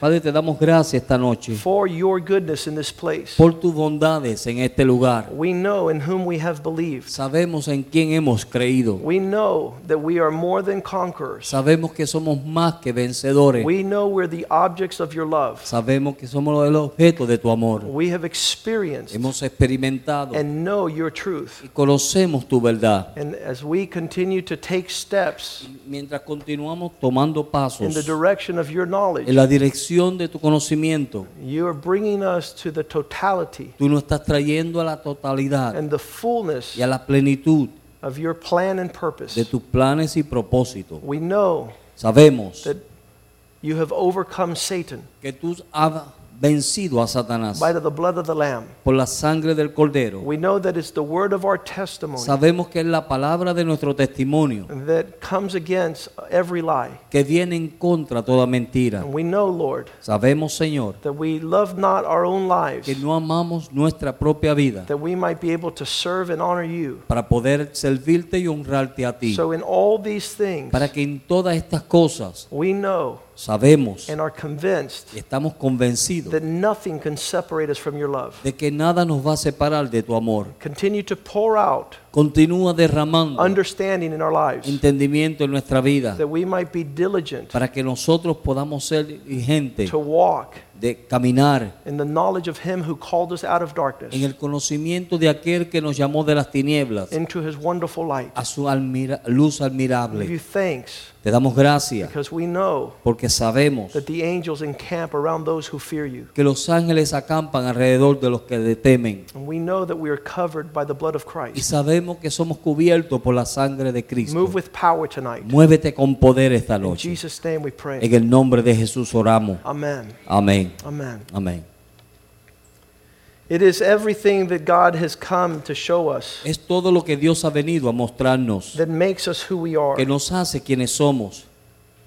Padre, te damos gracias esta noche for your goodness in this place. por tus bondades en este lugar. We know in whom we have believed. Sabemos en quién hemos creído. We know that we are more than conquerors. Sabemos que somos más que vencedores. We know we're the objects of your love. Sabemos que somos el objeto de tu amor. We have experienced Hemos experimentado and know your truth. y conocemos tu verdad. And as we continue to take steps Mientras continuamos tomando in the pasos direction of your knowledge, en la dirección de tu conocimiento, you are bringing us to the totality tú nos estás trayendo a la totalidad and the fullness y a la plenitud of your plan and purpose. de tus planes y propósitos. We know Sabemos that you have overcome Satan que tú has vencido a Satanás by the blood of the Lamb. por la sangre del Cordero. We know that it's the word of our testimony Sabemos que es la palabra de nuestro testimonio that comes against every lie. que viene en contra toda mentira. And we know, Lord, Sabemos, Señor, that we love not our own lives, que no amamos nuestra propia vida that we might be able to serve and honor you. para poder servirte y honrarte a ti. So, in all these things, Para que en todas estas cosas we know sabemos and are convinced y estamos convencidos that nothing can separate us from your love. de que nada nos va a separar de tu amor. Continue to pour out Continúa derramando understanding in our lives, entendimiento en nuestra vida that we might be diligent para que nosotros podamos ser diligentes to walk de caminar in the knowledge of Him who called us out of darkness en el conocimiento de aquel que nos llamó de las tinieblas into His wonderful light. a su almira- luz We give you thanks Te damos gracias because we know porque sabemos that the angels encamp around those who fear you. que los ángeles acampan alrededor de los que le temen And we know that we are covered by the blood of y Christ. sabemos que somos cubiertos por la sangre de Cristo. Move with power tonight. Muévete con poder esta In noche. Jesus' name we En pray. el nombre de Jesús oramos. Amen. Amén. Amen. Amén. It is everything that God has come to show us Es todo lo que Dios ha venido a mostrarnos that makes us who we are. que nos hace quienes somos.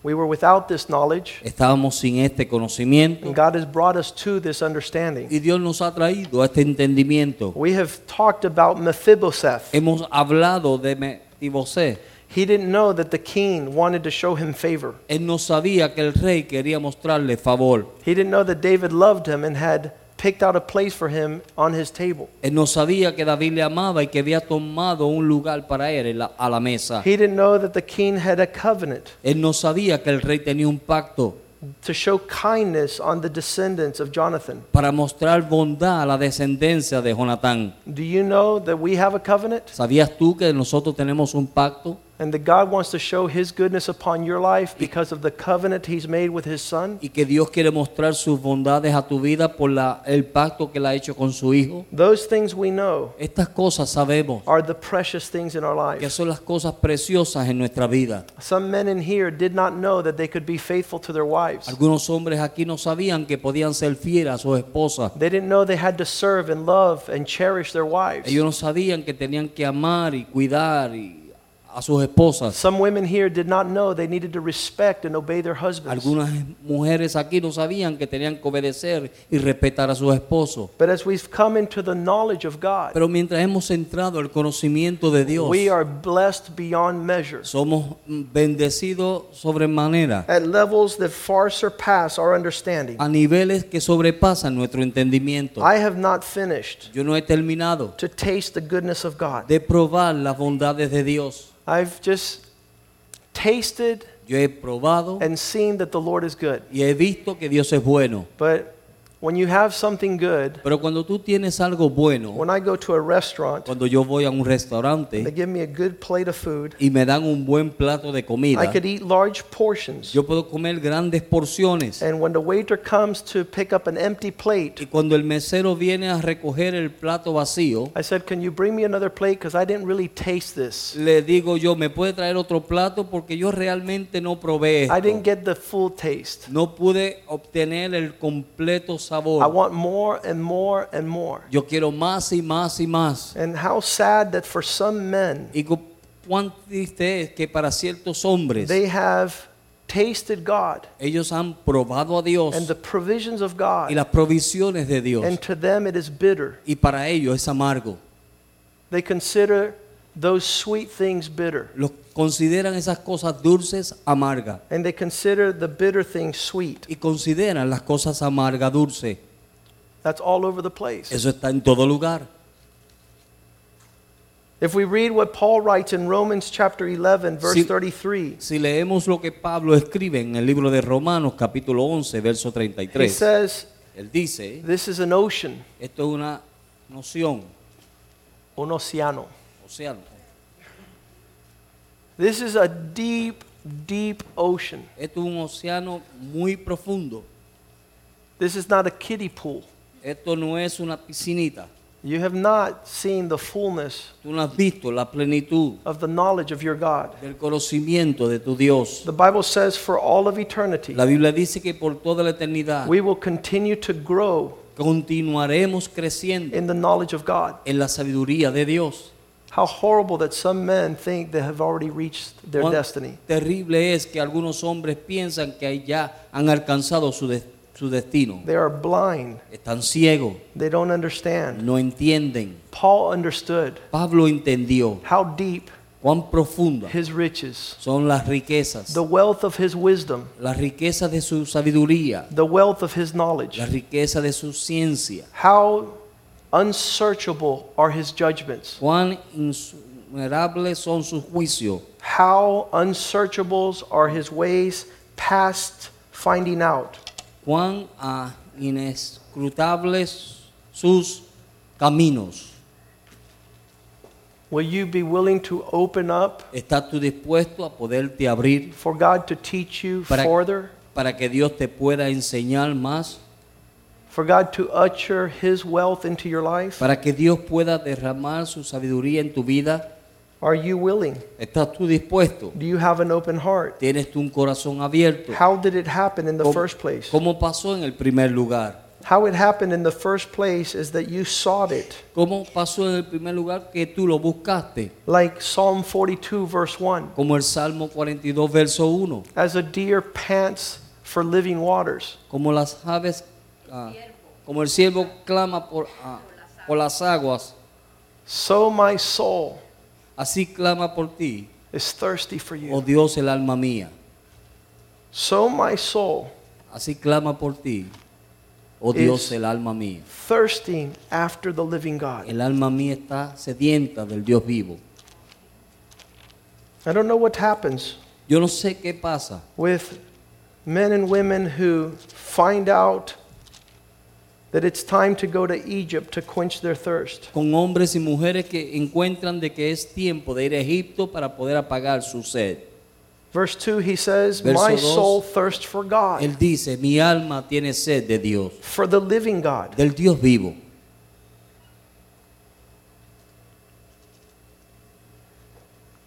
We were without this knowledge, Estábamos sin este conocimiento and God has brought us to this understanding. y Dios nos ha traído a este entendimiento. We have talked about Mephibosheth. Hemos hablado de Mefibosé. He didn't know that the king wanted to show him favor. Él no sabía que el rey quería mostrarle favor. He didn't know that David loved him and had picked out a place for him on his table. Él no sabía que David le amaba y que había tomado un lugar para él la- a la mesa. He didn't know that the king had a covenant Él no sabía que el rey tenía un pacto to show kindness on the descendants of Jonathan. para mostrar bondad a la descendencia de Jonatán. Do you know that we have a covenant ¿Sabías tú que nosotros tenemos un pacto? And that God wants to show his goodness upon your life because of the covenant he's made with his son? Y que Dios quiere mostrar sus bondades a tu vida por la- el pacto que él ha hecho con su hijo. Those things we know Estas cosas sabemos are the precious things in our life. que son las cosas preciosas en nuestra vida. Some men in here did not know that they could be faithful to their wives. Algunos hombres aquí no sabían que podían ser fieles a sus esposas. They didn't know they had to serve and love and cherish their wives. Ellos no sabían que tenían que amar y cuidar y- a sus esposas. Some women here did not know they needed to respect and obey their husbands. Algunas mujeres aquí no sabían que tenían que obedecer y respetar a sus esposos. But as we've come into the knowledge of God, Pero mientras hemos entrado al conocimiento de Dios, we are blessed beyond measure somos bendecidos sobremanera at levels that far surpass our understanding. a niveles que sobrepasan nuestro entendimiento. I have not finished Yo no he terminado to taste the goodness of God. de probar las bondades de Dios. I've just tasted Yo he probado and seen that the Lord is good. y he visto que Dios es bueno. But when you have something good, Pero cuando tú tienes algo bueno, when I go to a restaurant, cuando yo voy a un they restaurante give me a good plate of food. y me dan un buen plato de I comida, could eat large portions. yo puedo comer grandes porciones. And when the waiter comes to pick up an empty plate, Y cuando el mesero viene a recoger el plato vacío, I said, Can you bring me another plate? Because I didn't really taste this. le digo yo, ¿me puede traer otro plato? Porque yo realmente no probé I didn't get the full taste. No pude obtener el completo sabor. I want more and more and more. Yo quiero más y más y más. And how sad that for some men, Y cu- cuán triste es que para ciertos hombres they have tasted God ellos han probado a Dios and the provisions of God. y las provisiones de Dios and to them it is bitter. y para ellos es amargo. They consider those sweet things bitter, Los consideran esas cosas dulces amargas and they consider the bitter things sweet. y consideran las cosas amargas dulce. That's all over the place. Eso está en todo lugar. If we read what Paul writes in Romans chapter 11, verse Si- 33, Si leemos lo que Pablo escribe en el libro de Romanos capítulo 11, verso he says, él dice, This is an ocean, esto es una noción, un océano. This is a deep, deep ocean. Esto es un océano muy profundo. This is not a kiddie pool. Esto no es una piscinita. You have not seen the fullness Tú no has visto la plenitud of the knowledge of your God. del conocimiento de tu Dios. The Bible says for all of eternity, La Biblia dice que por toda la eternidad we will continue to grow continuaremos creciendo in the knowledge of God. en la sabiduría de Dios. How horrible that some men think they have already reached their Cuán destiny. terrible es que algunos hombres piensan que ya han alcanzado su, des- su destino. They are blind. Están ciegos, They don't understand. no entienden. Paul understood Pablo entendió how deep cuán profundas his riches, son las riquezas, the wealth of his wisdom, las riquezas de su sabiduría, the wealth of his knowledge, la riqueza de su ciencia, how unsearchable are his judgments, cuán innumerables son sus juicios, how unsearchable are his ways past finding out. cuán ah, inescrutables sus caminos. Will you be willing to open up ¿Estás tú dispuesto a poderte abrir for God to teach you Para- further? para que Dios te pueda enseñar más? For God to usher his wealth into your life? Para que Dios pueda derramar su sabiduría en tu vida? Are you willing? ¿Estás tú dispuesto? Do you have an open heart? ¿Tienes tú un corazón abierto? How did it happen in the ¿Cómo- first place? ¿Cómo pasó en el primer lugar? How it happened in the first place is that you sought it. ¿Cómo pasó en el primer lugar que tú lo buscaste? Like Psalm 42, verse 1. Como el Salmo 42, verso 1. As a deer pants for living waters, Como las aves, ah, como el siervo clama por, ah, por las aguas, so my soul así clama por ti, is thirsty for oh you. Dios el alma mía. So my soul Así clama por ti, oh Dios el alma mía. thirsting after the living God. El alma mía está sedienta del Dios vivo. I don't know what happens Yo no sé qué pasa with men and women who find out that it's time to go to Egypt to quench their thirst. con hombres y mujeres que encuentran de que es tiempo de ir a Egipto para poder apagar su sed. Verse 2, he says, Verso My dos. soul thirsts for God, Él dice, mi alma tiene sed de Dios, for the living God. del Dios vivo.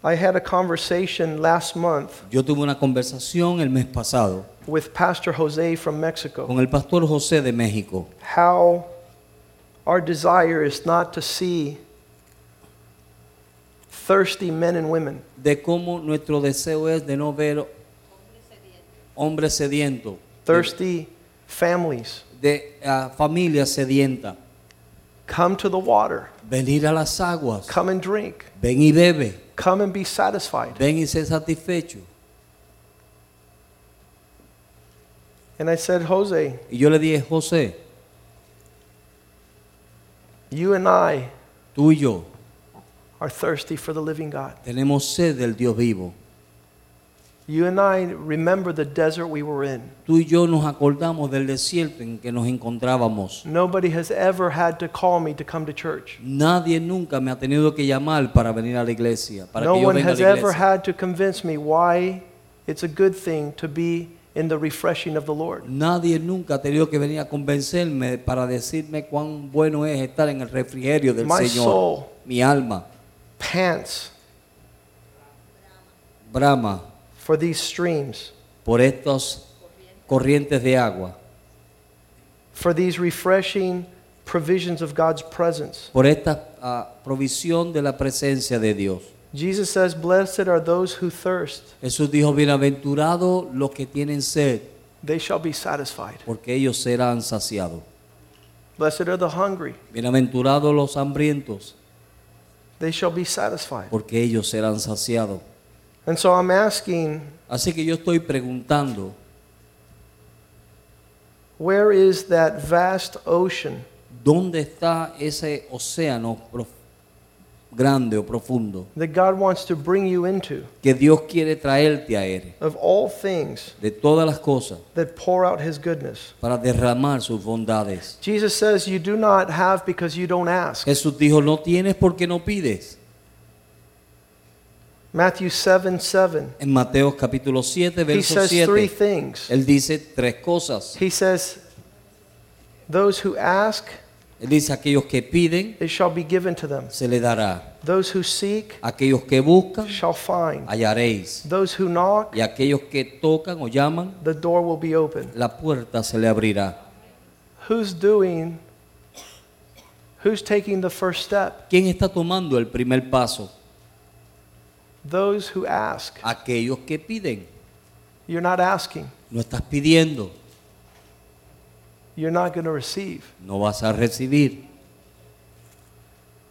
I had a conversation last month Yo tuve una conversación el mes pasado with Pastor Jose from Mexico. con el pastor José de México, How our desire is not to see thirsty men and women, de cómo nuestro deseo es de no ver hombres sedientos, thirsty families de ah, familias sedientas. come to the water, Venir a las aguas, come and drink, ven y bebe, come and be satisfied. ven y sé satisfecho. And I said, Jose, Y yo le dije, José, you and I tú y yo are thirsty for the living God. tenemos sed del Dios vivo. You and I remember the desert we were in. Tú y yo nos acordamos del desierto en que nos encontrábamos. Nobody has ever had to call me to come to church. Nadie nunca me ha tenido que llamar para venir a la iglesia, para No que yo one venga a has la ever had to convince me why it's a good thing to be in the refreshing of the Lord. Nadie nunca ha tenido que venir a convencerme para decirme cuán bueno es estar en el refrigerio del My Señor. soul Mi alma pants brama for these streams, por estas corrientes de agua, for these refreshing provisions of God's presence. por esta ah, provisión de la presencia de Dios. Jesus says, Blessed are those who thirst, Jesús dijo, bienaventurados los que tienen sed, they shall be satisfied. porque ellos serán saciados. Blessed are the hungry, Bienaventurados los hambrientos, they shall be satisfied. porque ellos serán saciados. And so I'm asking, Así que yo estoy preguntando, where is that vast ocean ¿dónde está ese océano prof- grande o profundo that God wants to bring you into que Dios quiere traerte a Él of all things de todas las cosas that pour out His goodness? para derramar sus bondades? Jesus says, You do not have because you don't ask. Jesús dijo, no tienes porque no pides. Matthew 7 7. En Mateo capítulo 7, He verso says three 7, things. Él dice tres cosas. He says, Those who ask, Él dice, aquellos que piden, it shall be given to them. se le dará. Those who seek, Aquellos que buscan, shall find. hallaréis. Those who knock, Y aquellos que tocan o llaman, the door will be open. la puerta se le abrirá. Who's doing, who's taking the first step? ¿Quién está tomando el primer paso? Those who ask. Aquellos que piden. You're not asking, No estás pidiendo, you're not going to receive. no vas a recibir.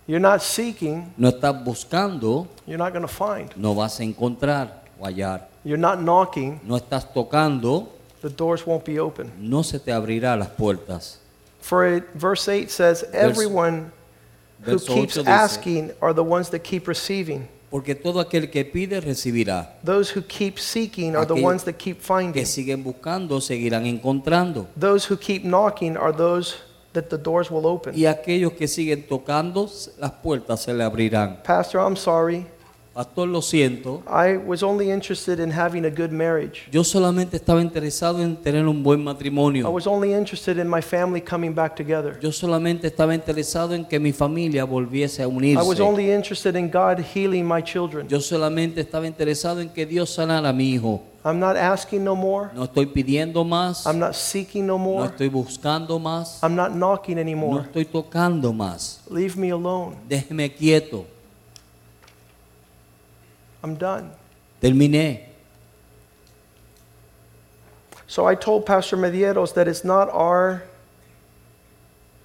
You're not seeking, No estás buscando, you're not going to find. no vas a encontrar o hallar. You're not knocking, No estás tocando, the doors won't be open. no se te abrirá las puertas. For it, verse 8 says, Everyone who verso keeps 8 dice, asking are the ones that keep receiving. Porque todo aquel que pide recibirá. Those who keep seeking are the ones that keep finding. Que siguen buscando seguirán encontrando. Those who keep knocking are those that the doors will open. Y aquellos que siguen tocando, las puertas se le abrirán. Pastor, I'm sorry. Pastor, lo siento. I was only interested in having a good marriage. Yo solamente estaba interesado en tener un buen I matrimonio. was only interested in my family coming back together. Yo solamente estaba interesado en que mi familia volviese a I was unirse. only interested in God healing my children. Yo solamente estaba interesado en que Dios sanara a mi hijo. I'm not asking no more. No estoy pidiendo más. I'm not seeking no No more. estoy buscando más. I'm not knocking No anymore. estoy tocando más. Leave me alone. Déjeme quieto. I'm done. Terminé. So I told Pastor Medeiros that it's not our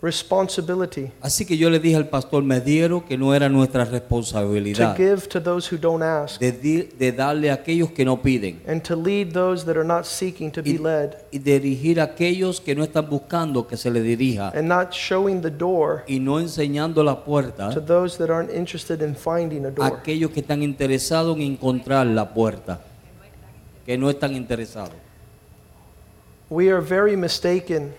responsibility Así que yo le dije al pastor Mediero que no era nuestra to responsabilidad give to those who don't ask de, di- de darle a aquellos que no piden and to lead those that are not seeking to be led y dirigir a aquellos que no están buscando que se le dirija and not showing the door y no enseñando la puerta to those that aren't interested in finding a a door. aquellos que están interesados en encontrar la puerta, que no están interesados. We are very mistaken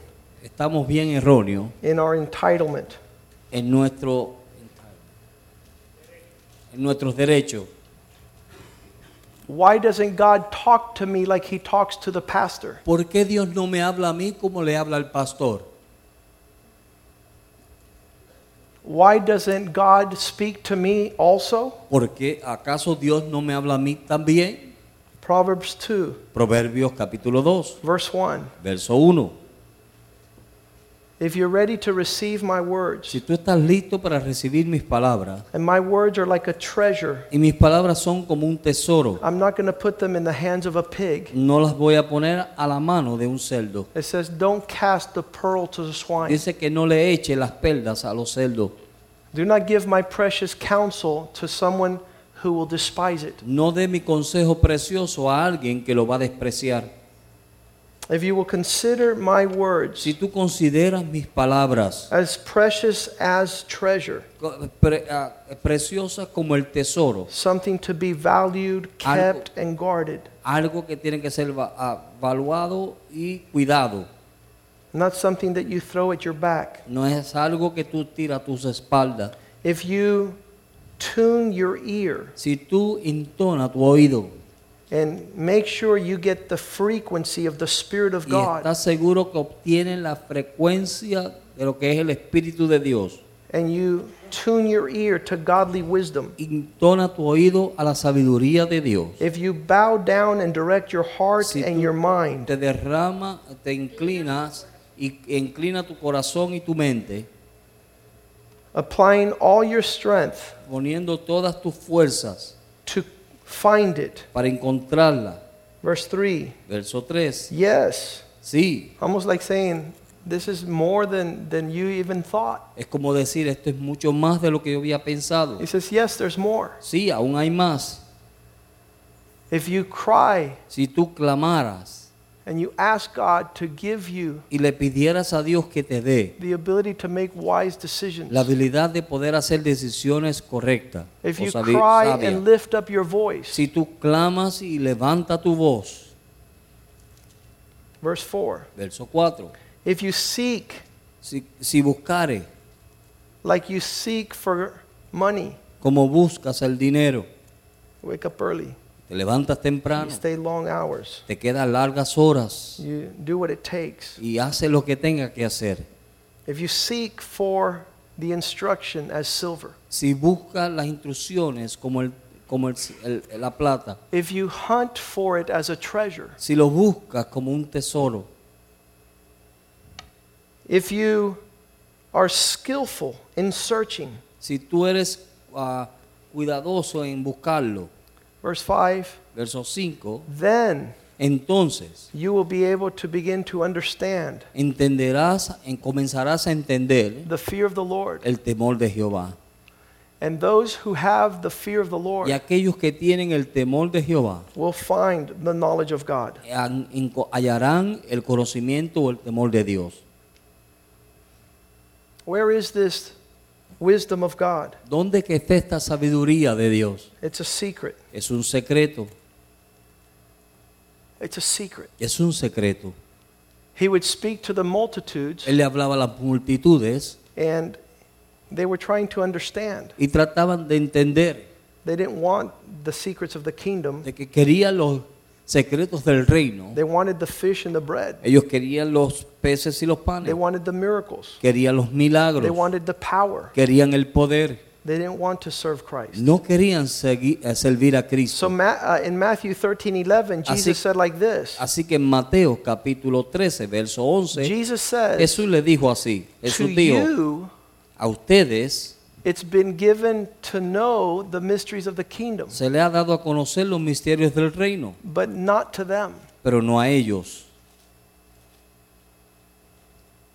Estamos bien erróneos in our entitlement. en nuestro en nuestros derechos. Why doesn't God talk to me like he talks to the pastor? ¿Por qué Dios no me habla a mí como le habla al pastor? Why doesn't God speak to me also? ¿Por qué acaso Dios no me habla a mí también? Proverbs 2, Proverbios capítulo 2, verse 1. verso 1. If you're ready to receive my words, Si tú estás listo para recibir mis palabras, and my words are like a treasure, y mis palabras son como un tesoro, I'm not going to put them in the hands of a pig. no las voy a poner a la mano de un cerdo. It says, Don't cast the pearl to the swine. Dice que no le eche las perlas a los cerdos. Do not give my precious counsel to someone who will despise it. No dé mi consejo precioso a alguien que lo va a despreciar. If you will consider my words Si tú consideras mis palabras as precious as treasure, pre- ah, preciosas como el tesoro, something to be valued, kept, and guarded, algo que tiene que ser ah, valuado y cuidado, not something that you throw at your back. no es algo que tú tiras a tus espaldas. If you tune your ear Si tú entonas tu oído and make sure you get the frequency of the Spirit of y God, estás seguro que obtienes la frecuencia de lo que es el Espíritu de Dios, and you tune your ear to godly wisdom, entona tu oído a la sabiduría de Dios. if you bow down and direct your heart Si and tú your mind te derrama, te inclinas y inclina tu corazón y tu mente, applying all your strength poniendo todas tus fuerzas to find it. para encontrarla. Verse 3 Verso 3. Yes. Sí, Almost like saying, This is more than, than you even thought. es como decir, esto es mucho más de lo que yo había pensado. He says, Yes, there's more. Sí, aún hay más. If you cry Si tú clamaras and you ask God to give you y le pidieras a Dios que te dé the ability to make wise decisions, la habilidad de poder hacer decisiones correctas if o you sabi- cry sabias. and lift up your voice, Si tú clamas y levanta tu voz, verse 4, verso 4, if you seek si, si buscare like you seek for money, como buscas el dinero, wake up early, te levantas you temprano, stay long hours, te quedas largas horas. You do what it takes. y haces lo que tenga que hacer. If you seek for the instruction as silver, Si buscas las instrucciones como, el, como el- el- la plata, if you hunt for it as a treasure, si lo buscas como un tesoro, if you are skillful in searching, si tú eres ah, cuidadoso en buscarlo, verse 5, verso 5, then entonces you will be able to begin to understand entenderás, en- comenzarás a entender the fear of the Lord. el temor de Jehová. And those who have the fear of the Lord Y aquellos que tienen el temor de Jehová will find the knowledge of God. hallarán el conocimiento o el temor de Dios. Where is this wisdom of God? ¿Dónde que está esta sabiduría de Dios? It's a secret. Es un secreto, It's a secret. es un secreto. He would speak to the multitudes, Él le hablaba a las multitudes and they were trying to understand. y trataban de entender They didn't want the secrets of the kingdom, de que querían los secretos del reino. they wanted the fish and the bread, Ellos querían los peces y los they panes, wanted the miracles, querían los they milagros, wanted the power. querían el poder. They didn't want to serve Christ. No querían eh, servir a So Cristo. Ma- uh, in Matthew 13 11, Así- Jesus said like this Así que en Mateo capítulo 13, verso 11, Jesus says, Jesús le dijo así, Jesús dijo, a ustedes it's been given to know the mysteries of the kingdom, se le ha dado a conocer los misterios del reino, but not to them. pero no a ellos.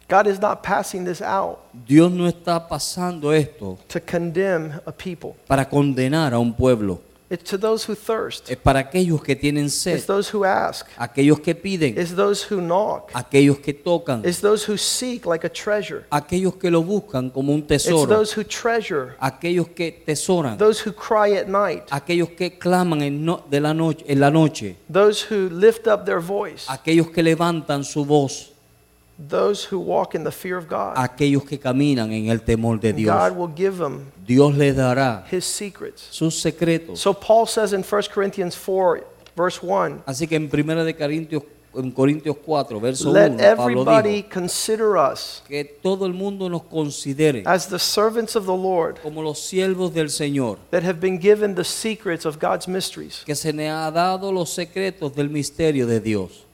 God is not passing this out Dios no está pasando esto to condemn a people. para condenar a un pueblo, It's to those who thirst. es para aquellos que tienen sed. It's those who ask. aquellos que piden, It's those who knock. aquellos que tocan, It's those who seek like a treasure. aquellos que lo buscan como un tesoro. It's those who treasure. aquellos que tesoran, Those who cry at night. aquellos que claman en, no- de la noche, en la noche, Those who lift up their voice. aquellos que levantan su voz, Those who walk in the fear of God. aquellos que caminan en el temor de Dios. God will give them Dios les dará his secrets. sus secretos. So Paul says in 1 Corinthians 4, verse 1, Así que en primera de Corintios, en Corintios 4, verso 1, let Pablo everybody dijo consider us que todo el mundo nos considere as the servants of the Lord como los siervos del Señor, that have been given the secrets of God's mysteries. que se nos ha dado los secretos del misterio de Dios.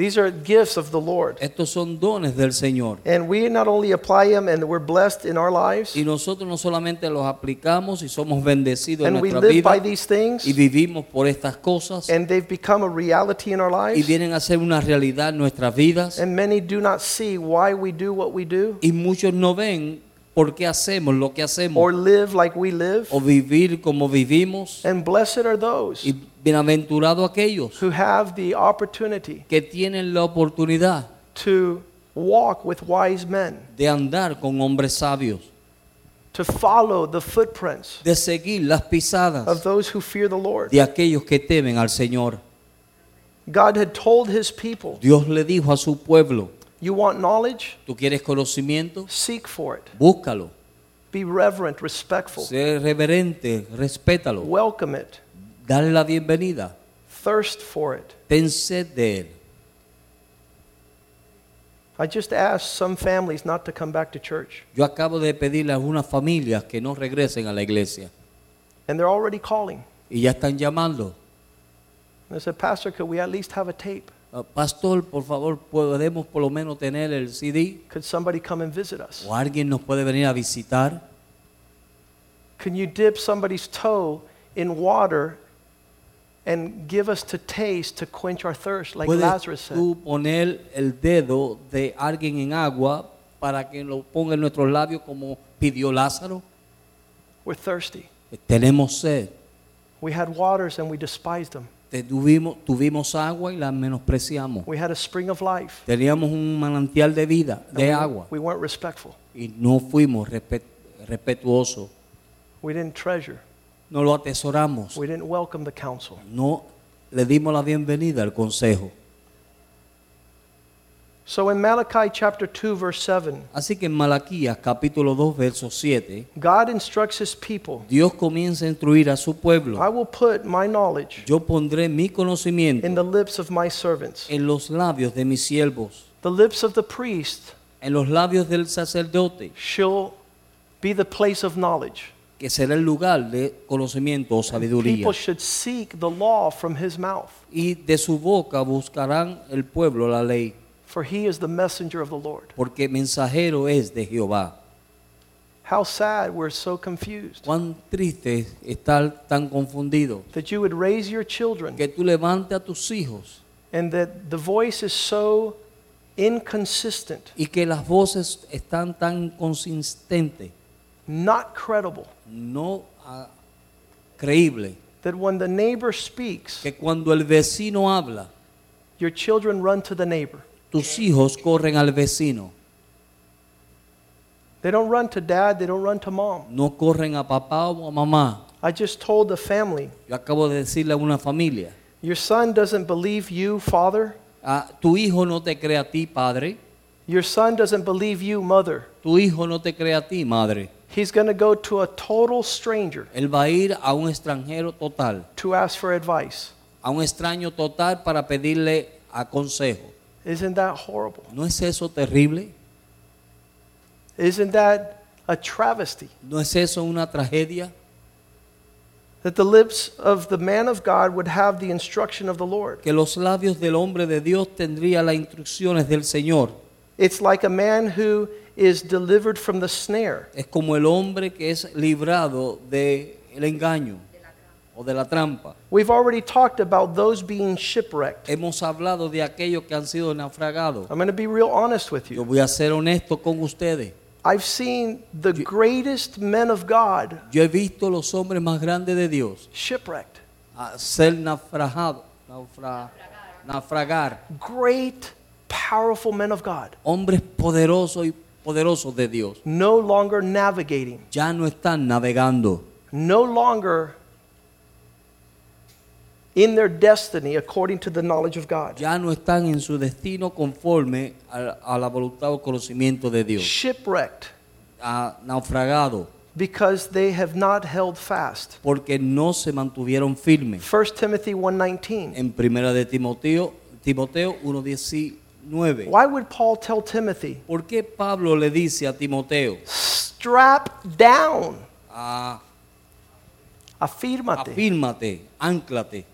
These are gifts of the Lord. Estos son dones del Señor. And we not only apply them and we're blessed in our lives, Y nosotros no solamente los aplicamos y somos bendecidos en and we nuestra live by vida these things, y vivimos por estas cosas and they've become a reality in our y lives, vienen a ser una realidad en nuestras vidas and many do not see why we do what we do y muchos no ven por qué hacemos lo que hacemos or live like we live. o vivir como vivimos And blessed are those y bienaventurados aquellos who have the opportunity que tienen la oportunidad to walk with wise men, de andar con hombres sabios, to follow the footprints de seguir las of pisadas those who fear the Lord. de aquellos que temen al Señor. God had told his people, Dios le dijo a su pueblo, You want knowledge? ¿tú quieres conocimiento? Seek for it. Búscalo. Be reverent, respectful. Sé reverente, respétalo. Welcome it. Dale la bienvenida. Thirst for it. Ten sed de él. I just asked some families not to come back to church, Yo acabo de pedirle a algunas familias que no regresen a la iglesia and they're already calling. y ya están llamando. And they said, Pastor, could we at least have a tape? "Ah, pastor, por favor, podemos por lo menos tener el CD Could somebody come and visit us? o alguien nos puede venir a visitar. Can you dip somebody's toe in water and give us to taste to quench our thirst, like ¿Puedes Lazarus said? tú poner el dedo de alguien en agua para que lo ponga en nuestros labios como pidió Lázaro? We're thirsty. Eh, tenemos sed. We had waters and we despised them. Tuvimos, tuvimos agua y la menospreciamos. We had a spring of life. Teníamos un manantial de vida, and de we, agua, we weren't respectful. y no fuimos respe- respetuosos. We didn't treasure. No lo atesoramos. We didn't welcome the counsel. No le dimos la bienvenida al consejo. So in Malachi chapter 2, verse 7, Así que en Malaquías capítulo 2, verso 7, God instructs his people Dios comienza a instruir a su pueblo. I will put my knowledge Yo pondré mi conocimiento in the lips of my servants, en los labios de mis siervos, the lips of the priest en los labios del sacerdote, shall be the place of knowledge. Que será el lugar de conocimiento o sabiduría. People should seek the law from his mouth, Y de su boca buscarán el pueblo la ley, for he is the messenger of the Lord. porque mensajero es de Jehová. How sad we're so confused Cuán triste es estar tan confundido. that you would raise your children Que tú levantes a tus hijos and that the voice is so inconsistent, y que las voces están tan inconsistentes, not credible, no ah, creíble, that when the neighbor speaks, que cuando el vecino habla, your children run to the neighbor. tus hijos corren al vecino, They don't run to dad, they don't run to mom. no corren a papá o a mamá. I just told the family, Yo acabo de decirle a una familia, your son doesn't believe you, father. ah, tu hijo no te cree a ti, padre, Your son doesn't believe you, mother. tu hijo no te cree a ti, madre. He's going to go to a total stranger Él va a ir a un extranjero total, to ask for advice. a un extraño total para pedirle a consejo. Isn't that horrible? ¿No es eso terrible? Isn't that a travesty? ¿No es eso una tragedia? That the lips of the man of God would have the instruction of the Lord. Que los labios del hombre de Dios tendría las instrucciones del Señor. It's like a man who is delivered from the snare. Es como el hombre que es librado del engaño o de la trampa. We've already talked about those being shipwrecked. Hemos hablado de aquellos que han sido naufragados. I'm going to be real honest with Yo you. voy a ser honesto con ustedes. I've seen the greatest men of God Yo he visto los hombres más grandes de Dios shipwrecked. a ser naufragados, naufra- naufragar. Great, powerful men of God. Hombres poderosos y poderosos de Dios. No longer navigating, Ya no están navegando. no longer in their destiny according to the knowledge of God. Ya no están en su destino conforme a, a la voluntad o conocimiento de Dios. Shipwrecked Ah, naufragado because they have not held fast. porque no se mantuvieron firmes. 1 Timothy 1:19. En primera de Timoteo, Timoteo 1.19. Why would Paul tell Timothy, ¿Por qué Pablo le dice a Timoteo, strap down, ah, afírmate. afírmate, anclate,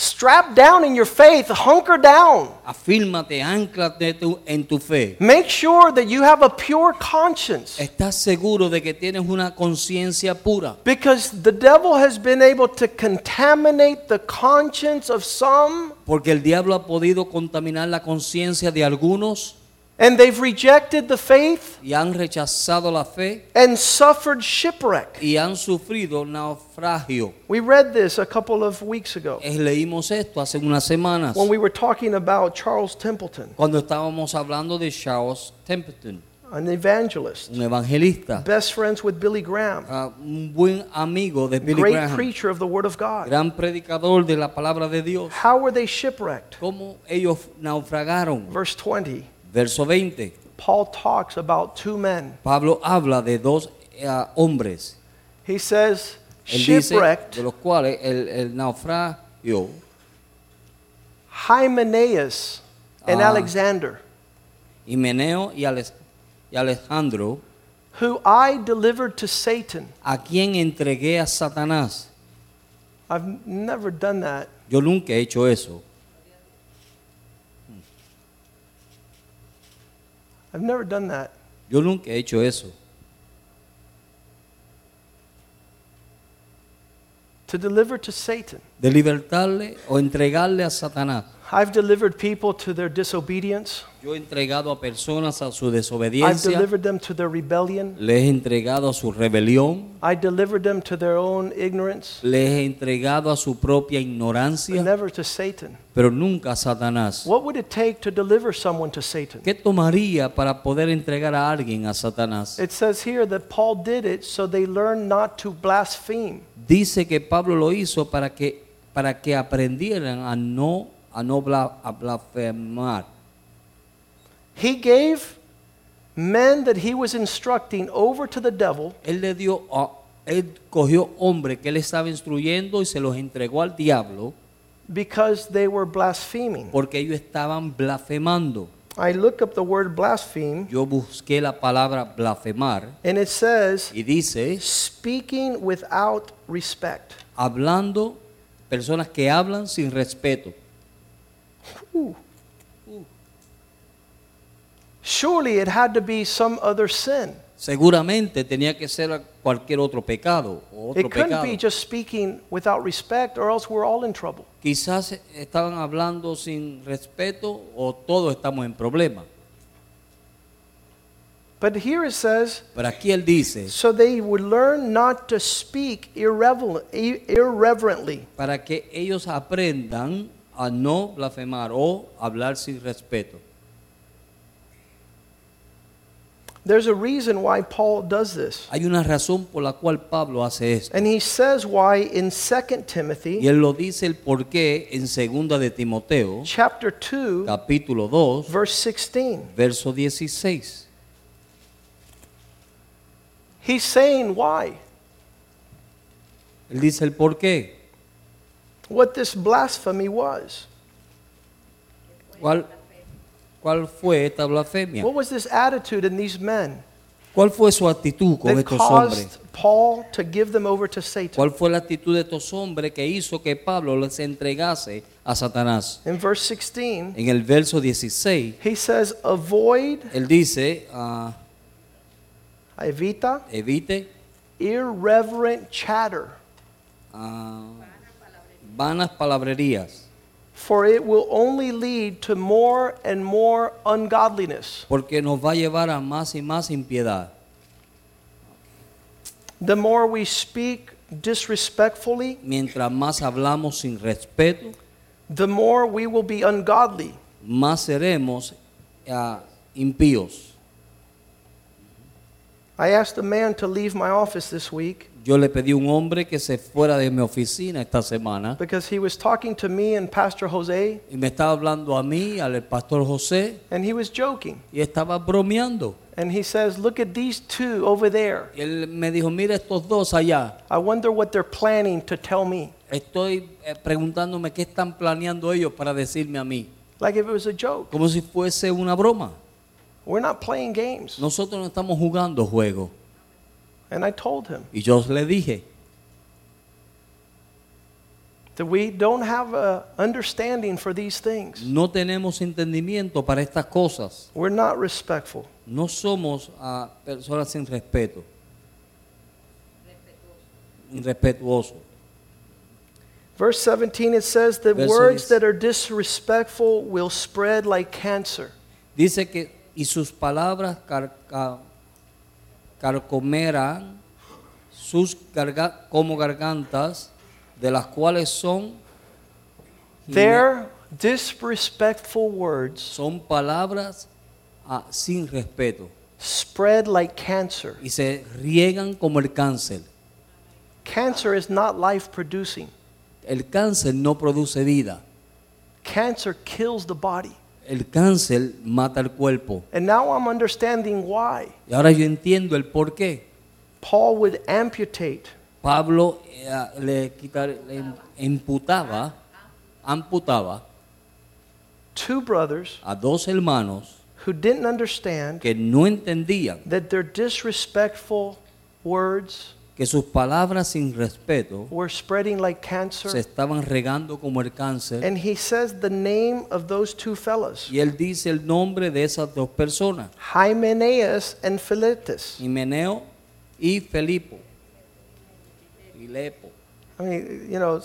Strap down in your faith, hunker down. afírmate, anclate tu- en tu fe? Make sure that you have a pure conscience. ¿Estás seguro de que tienes una conciencia pura? Because the devil has been able to contaminate the conscience of some, Porque el diablo ha podido contaminar la conciencia de algunos and they've rejected the faith y han rechazado la fe and suffered shipwreck. y han sufrido naufragio. We read this a couple of weeks ago Leímos esto hace unas semanas when we were talking about Charles Templeton, cuando estábamos hablando de Charles Templeton, an evangelist, un evangelista, best friends with Billy Graham, ah, un buen amigo de Billy great Graham, preacher of the Word of God. gran predicador de la palabra de Dios. How were they shipwrecked? ¿Cómo ellos naufragaron? Verse 20, Verso 20. Paul talks about two men. Pablo habla de dos eh, hombres. He says, Él dice shipwrecked, de los cuales el, el naufragio, Hymenaeus and Ah. Alexander, Himeneo y, Alex- y Alejandro, who I delivered to Satan. a quien entregué a Satanás. I've never done that. Yo nunca he hecho eso. I've never done that. Yo nunca he hecho eso. To deliver to Satan. De libertarle o entregarle a Satanás. I've delivered people to their disobedience. Yo he entregado a personas a su I've desobediencia. delivered them to their rebellion. Les he entregado a su rebelión. I delivered them to their own ignorance. Les he entregado a su propia But ignorancia. never to Satan. Pero nunca a Satanás. What would it take to deliver someone to Satan? ¿Qué tomaría para poder entregar a alguien a Satanás? It says here that Paul did it so they learn not to blaspheme. Dice que Pablo lo hizo para que, para que aprendieran a no, a no blasfemar. He gave men that he was instructing over to the devil Él le dio, a- él cogió hombre que él estaba instruyendo y se los entregó al diablo because they were blaspheming. porque ellos estaban blasfemando. I look up the word blaspheme Yo busqué la palabra blasfemar and it says y dice speaking without respect. hablando, personas que hablan sin respeto. Ooh. Surely it had to be some other sin. Seguramente tenía que ser cualquier otro pecado o otro It couldn't pecado. be just speaking without respect or else we're all in trouble. Quizás estaban hablando sin respeto o todos estamos en problema. But here it says, Pero aquí él dice, so they would learn not to speak irreverent, irreverently. para que ellos aprendan a no blasfemar o hablar sin respeto. There's a reason why Paul does this. Hay una razón por la cual Pablo hace esto. And he says why in 2 Timothy Y él lo dice el porqué en segunda de Timoteo, chapter 2 capítulo 2, verse 16. verso 16. He's saying why? Él dice el porqué. What this blasphemy was. ¿Cuál, ¿Cuál fue esta blasfemia? What was this attitude in these men ¿Cuál fue su actitud con that estos hombres? Paul to give them over to Satan? ¿Cuál fue la actitud de estos hombres que hizo que Pablo les entregase a Satanás? In verse 16, En el verso 16, he says, Avoid, él dice, ah, evita, evite irreverent chatter, ah, vanas palabrerías, for it will only lead to more and more ungodliness. porque nos va a llevar a más y más impiedad. The more we speak disrespectfully, Mientras más hablamos sin respeto, the more we will be ungodly. más seremos ah, impíos. I asked a man to leave my office this week Yo le pedí a un hombre que se fuera de mi oficina esta semana because he was talking to me and Pastor Jose, y me estaba hablando a mí, al pastor José, and he was joking. y estaba bromeando. And he says, Look at these two over there. Y él me dijo, mira estos dos allá. I wonder what they're planning to tell me. Estoy eh, preguntándome qué están planeando ellos para decirme a mí. Like if it was a joke. Como si fuese una broma. We're not playing games. Nosotros no estamos jugando juegos. And I told him Y yo le dije that we don't have a understanding for these things. no tenemos entendimiento para estas cosas. We're not respectful. No somos ah, personas sin respeto. Irrespetuosos. Verse 17 it says that Verso words 10. that are disrespectful will spread like cancer. Dice que y sus palabras car- ca- carcomerán sus garga- como gargantas, de las cuales son Their disrespectful words son palabras ah, sin respeto spread like cancer. y se riegan como el cáncer. Cancer is not life producing. El cáncer no produce vida. Cancer kills the body. El cáncer mata el cuerpo. And now I'm understanding why Y ahora yo entiendo el por qué. Paul would amputate Pablo eh, le, quitar- le imputaba, amputaba two brothers a dos hermanos who didn't understand que no entendían that their disrespectful words que sus palabras sin respeto were spreading like se cancer. estaban regando como el cáncer. And he says the name of those two fellows, Y él dice el nombre de esas dos personas, Hymenaeus and Philetus. Himeneo y Felipo. Filepo. I mean, you know,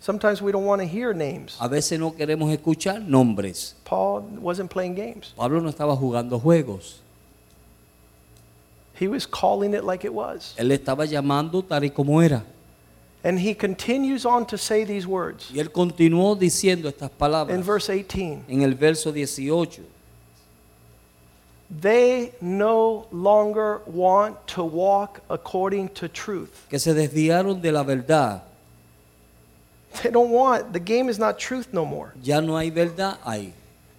sometimes we don't want to hear names. A veces no queremos escuchar nombres. Paul wasn't playing games. Pablo no estaba jugando juegos. He was calling it like it was. Él estaba llamando tal y como era. And he continues on to say these words Y él continuó diciendo estas palabras in verse 18. en el verso 18. They no longer want to walk according to truth. Que se desviaron de la verdad. They don't want, the game is not truth no more. Ya no hay verdad ahí.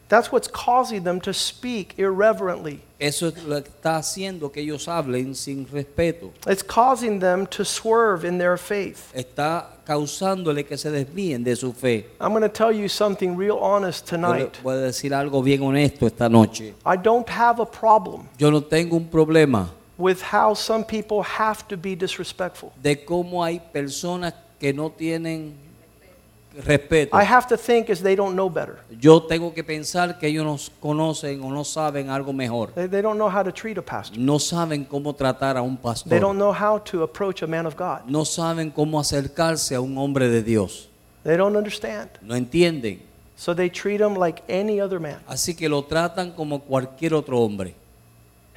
That's what's causing them to speak irreverently. Eso es lo que está haciendo que ellos hablen sin respeto. It's causing them to swerve in their faith. Está causándole que se desvíen de su fe. I'm going to tell you something real honest tonight. voy a decir algo bien honesto esta noche. I don't have a problem Yo no tengo un problema with how some people have to be disrespectful. de cómo hay personas que no tienen respeto. I have to think is they don't know better. Yo tengo que pensar que ellos no conocen o no saben algo mejor. They, they don't know how to treat a pastor. No saben cómo tratar a un They pastor. don't know how to approach a man of God. No saben cómo acercarse a un hombre de Dios. They don't understand. No entienden. So they treat him like any other man. Así que lo tratan como cualquier otro hombre.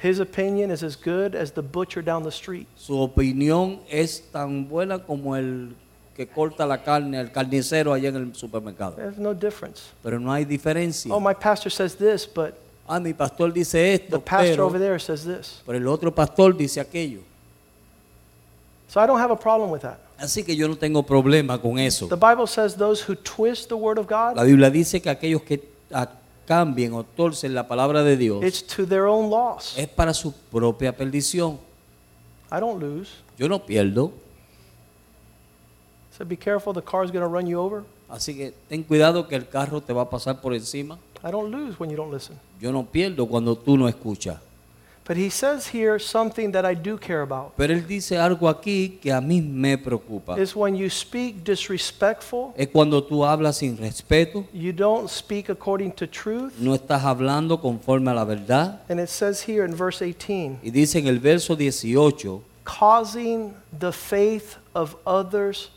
His opinion is as good as the butcher down the street. Su opinión es tan buena como el que corta la carne, el carnicero allá en el supermercado. There's no difference. Pero no hay diferencia. Oh, my pastor says this, but Ah, mi pastor dice the esto, pastor pero, over there says this. pero el otro pastor dice aquello. So I don't have a problem with that. Así que yo no tengo problema con eso. The Bible says those who twist the word of La God, Biblia dice que aquellos que ah, cambien o torcen la palabra de Dios it's to their own loss. es para su propia perdición. I don't lose. Yo no pierdo. So be careful, the car's going to run you over. Así que ten cuidado que el carro te va a pasar por encima. I don't lose when you don't listen. Yo no pierdo cuando tú no escuchas. But he says here something that I do care about. Pero él dice algo aquí que a mí me preocupa. Is when you speak disrespectful, Es cuando tú hablas sin respeto, you don't speak according to truth. no estás hablando conforme a la verdad. And it says here in verse 18, Y dice en el verso 18, causing the faith of others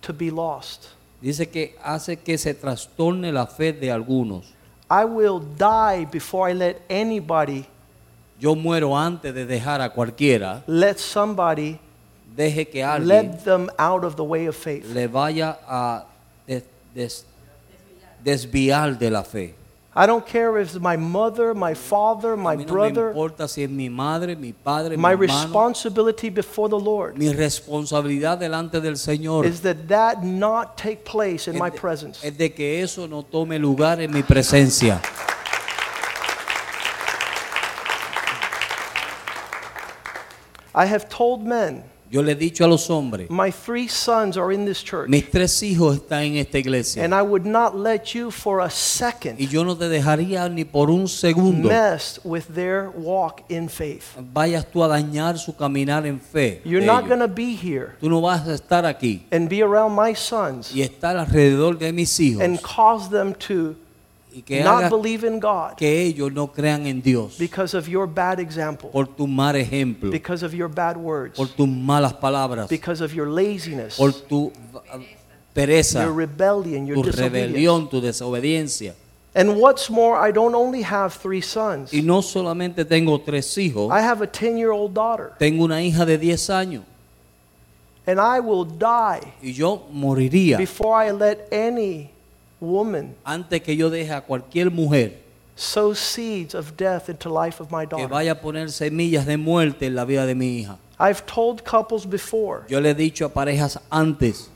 to be lost. dice que hace que se trastorne la fe de algunos. I will die before I let anybody Yo muero antes de dejar a cualquiera, let somebody deje que alguien led them out of the way of faith. le vaya a des- des- desviar de la fe. I don't care if it's my mother, my father, my no brother. Si mi madre, mi padre, my hermano. responsibility before the Lord Mi responsabilidad delante del Señor is that that not take place in es my de- presence. es de que eso no tome lugar en mi presencia. I have told men, Yo le he dicho a los hombres, my three sons are in this church, mis tres hijos están en esta iglesia and I would not let you for a second y yo no te dejaría ni por un segundo mess with their walk in faith. vayas tú a dañar su caminar en fe. You're not ellos. going to be here Tú no vas a estar aquí and be around my sons y estar alrededor de mis hijos and cause them to y que, not hagas believe in God. que ellos no crean en Dios. Because of your bad example, por tu mal ejemplo, because of your bad words, por tus malas palabras, because of your laziness, por tu uh, pereza, your rebellion, your tu disobedience. rebelión, tu desobediencia. And what's more, I don't only have three sons. Y no solamente tengo tres hijos, I have a 10-year-old daughter, tengo una hija de 10 años. And I will die y yo moriría before I let any woman antes que yo deje a cualquier mujer sow seeds of death into life of my que daughter. vaya a poner semillas de muerte en la vida de mi hija. I've told couples before, Yo le he dicho a parejas antes,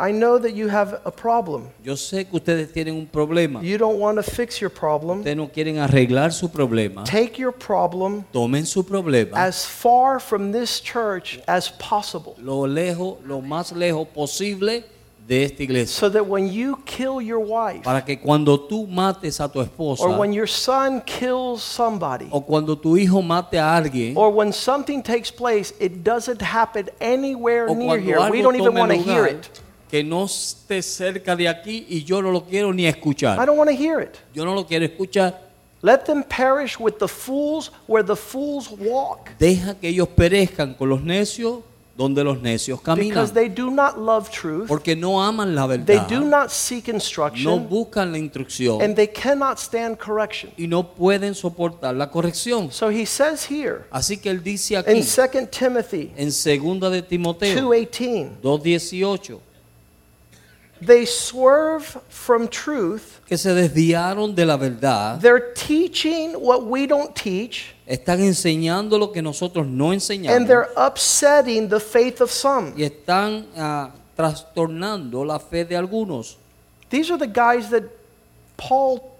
I know that you have a problem. yo sé que ustedes tienen un problema, You don't want to fix your problem. ustedes no quieren arreglar su problema, Take your problem tomen su problema as far from this church as possible. lo lejos, lo más lejos posible de esta iglesia. so that when you kill your wife Para que cuando tú mates a tu esposa or when your son kills somebody o cuando tu hijo mate a alguien or when something takes place, it doesn't happen anywhere near here. We don't even want to hear it. que no esté cerca de aquí y yo no lo quiero ni I escuchar. don't want to hear it. Yo no lo quiero escuchar. Let them perish with the fools where the fools walk. Deja que ellos perezcan con los necios donde los necios caminan. Because they do not love truth, Porque no aman la they verdad. do not seek No instruction, buscan la instrucción and they cannot stand correction. y no pueden soportar la corrección. So he says here Así que él dice in aquí 2 Timothy en segunda de Timoteo 2:18, 2:18 they swerve from truth. que se desviaron de la verdad, They're teaching what we don't teach, están enseñando lo que nosotros no enseñamos. and they're upsetting the faith of some. y están ah, trastornando la fe de algunos. These are the guys that Paul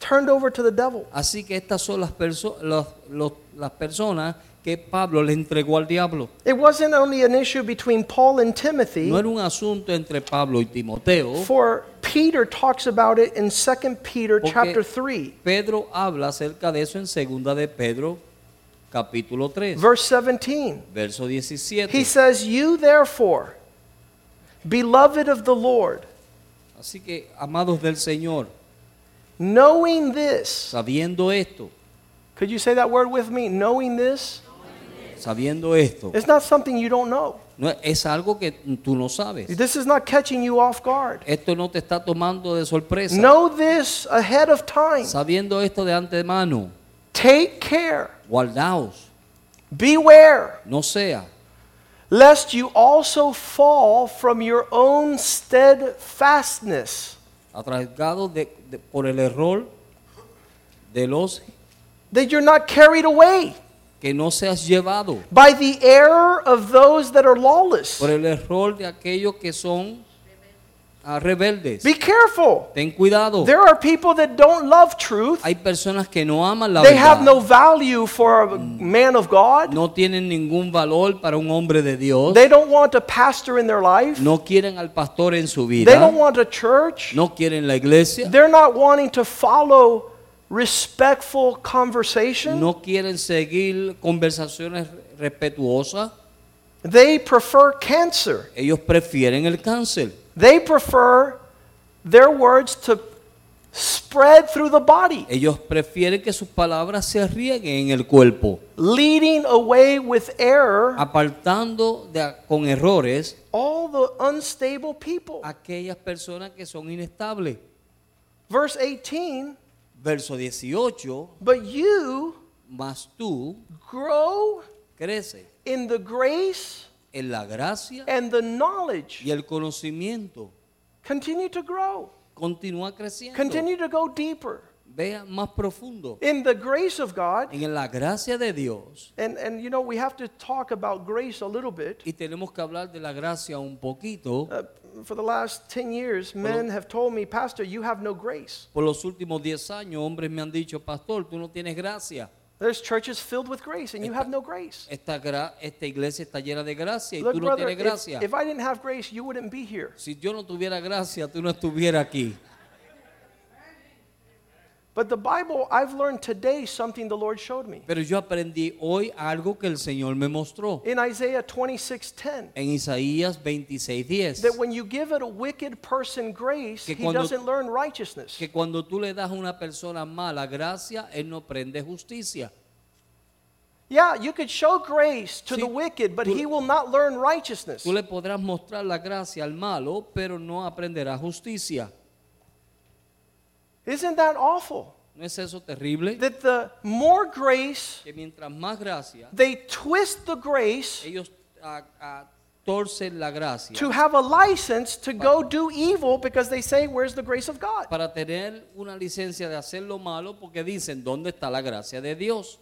turned over to the devil. Así que estas son las, perso- los- las personas que Pablo le entregó al diablo. It wasn't only an issue between Paul and Timothy, No era un asunto entre Pablo y Timoteo. for Peter talks about it in 2 Peter chapter 3, Pedro habla acerca de eso en segunda de Pedro capítulo 3, verse 17. verso 17. He says, You therefore, beloved of the Lord, Así que, amados del Señor, knowing this, sabiendo esto, could you say that word with me? Knowing this? Sabiendo esto, It's not something you don't know. no, es algo que tú no sabes. This is not catching you off guard. Esto no te está tomando de sorpresa. Know this ahead of time. Sabiendo esto de antemano, Take care. guardaos, Beware, no sea, lest you also fall from your own steadfastness. atragados de- de- por el error de los that you're not carried away que no seas llevado, by the error of those that are lawless. por el error de aquellos que son ah, rebeldes. Be careful. Ten cuidado. There are people that don't love truth. Hay personas que no aman la They have no value for a man of God. no tienen ningún valor para un hombre de Dios. They don't want a pastor in their life. no quieren al pastor en su vida. They don't want a church. no quieren la iglesia. They're not wanting to follow respectful conversation. no quieren seguir conversaciones respetuosas. They prefer cancer. Ellos prefieren el cáncer. They prefer their words to spread through the body, Ellos prefieren que sus palabras se rieguen en el cuerpo, leading away with error apartando de- con errores all the unstable people. aquellas personas que son inestables. Verse 18, Verso 18, but you mas tú grow creces in the grace en la gracia and the knowledge. y el conocimiento. Continue to grow. Continúa creciendo. Continue to go deeper Vea más profundo in the grace of God. en la gracia de Dios. And, and you know, we have to talk about grace a little bit. Y tenemos que hablar de la gracia un poquito. Uh, for the last 10 years, men have told me, Pastor, you have no grace. Por los últimos 10 años, hombres me han dicho, pastor, tú no tienes gracia. There's churches filled with grace, and you have no grace. Esta, gra- esta iglesia está llena de gracia y Look, tú no brother, tienes if, gracia. if I didn't have grace, you wouldn't be here. Si yo no tuviera gracia, tú no estuvieras aquí. But the Bible, I've learned today something the Lord showed me. Pero yo aprendí hoy algo que el Señor me mostró. In Isaiah 26:10, En Isaías 26:10. that when you give it a wicked person grace, Que he doesn't learn righteousness. Que cuando tú le das a una persona mala gracia, él no prende justicia. Yeah, you could show grace to Sí, the wicked, but tú- he will not learn righteousness. Tú le podrás mostrar la gracia al malo, pero no aprenderá justicia. Isn't that awful? ¿No es eso terrible? That the more grace, Que mientras más gracia, they twist the grace ellos ah, torcen la gracia to have a license to go do evil because they say, Where's the grace of God? para tener una licencia de hacer lo malo porque dicen, ¿dónde está la gracia de Dios?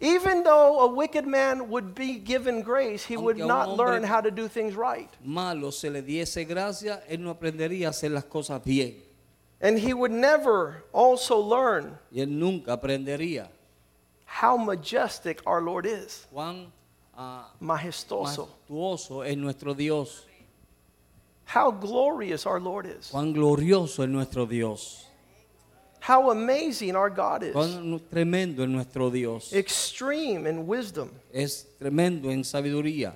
Even though a wicked man would be given grace, he would Aunque a un not hombre- learn how to do things right. Malo se le diese gracia, él no aprendería a hacer las cosas bien. And he would never also learn Y él nunca aprendería how majestic our Lord is. cuán ah, Majestuoso. majestuoso es nuestro Dios. How glorious our Lord is. Cuán glorioso es nuestro Dios. How amazing our God is. Cuán tremendo es nuestro Dios. Extreme in wisdom. Es tremendo en sabiduría.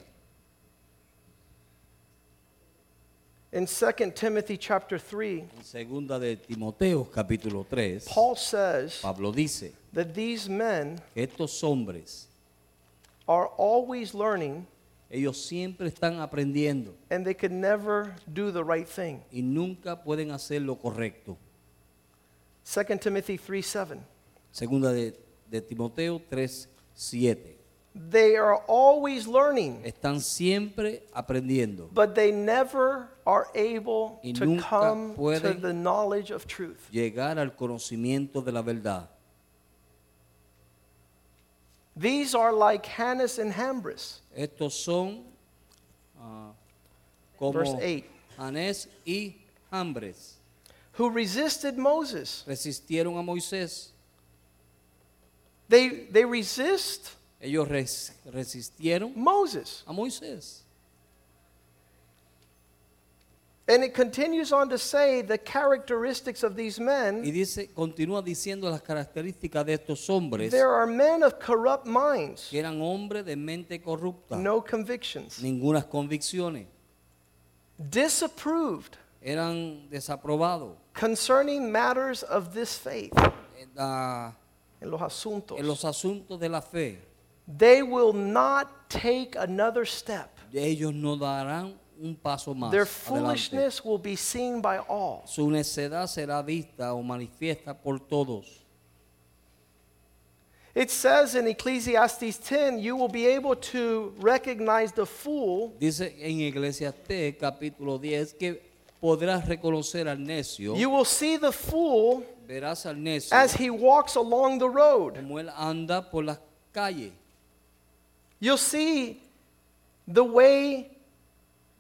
In 2 Timothy chapter 3, En segunda de Timoteo capítulo 3, Paul says Pablo dice that these men que estos hombres, are always learning ellos siempre están aprendiendo and they could never do the right thing. y nunca pueden hacer lo correcto. 2 Timothy 3 7. Segunda de, de Timoteo 3, 7. They are always learning, Están siempre aprendiendo, but they never are able Y to come to the knowledge of truth. llegar al conocimiento de la verdad. These are like Hannes and Hambres. Estos son ah, como Verse 8. Anés y Jambres. Who resisted Moses. Resistieron a Moisés. They, they resist Ellos res- resistieron Moses. a Moisés. And it continues on to say the characteristics of these Y men. dice, continúa diciendo las características de estos hombres There are men of corrupt minds, que eran hombres de mente corrupta, no convictions, ninguna convicciones, disapproved eran desaprobados concerning matters of this faith. la- En los asuntos. en los asuntos de la fe. They will not take another step. Ellos no darán un paso más. Their foolishness will be seen by all. Su necedad será vista o manifiesta por todos. It says in Ecclesiastes 10, you will be able to recognize the fool Dice en capítulo 10 que podrás reconocer al necio, You will see the fool verás al necio as he walks along the road. como él anda por las calles. You'll see the way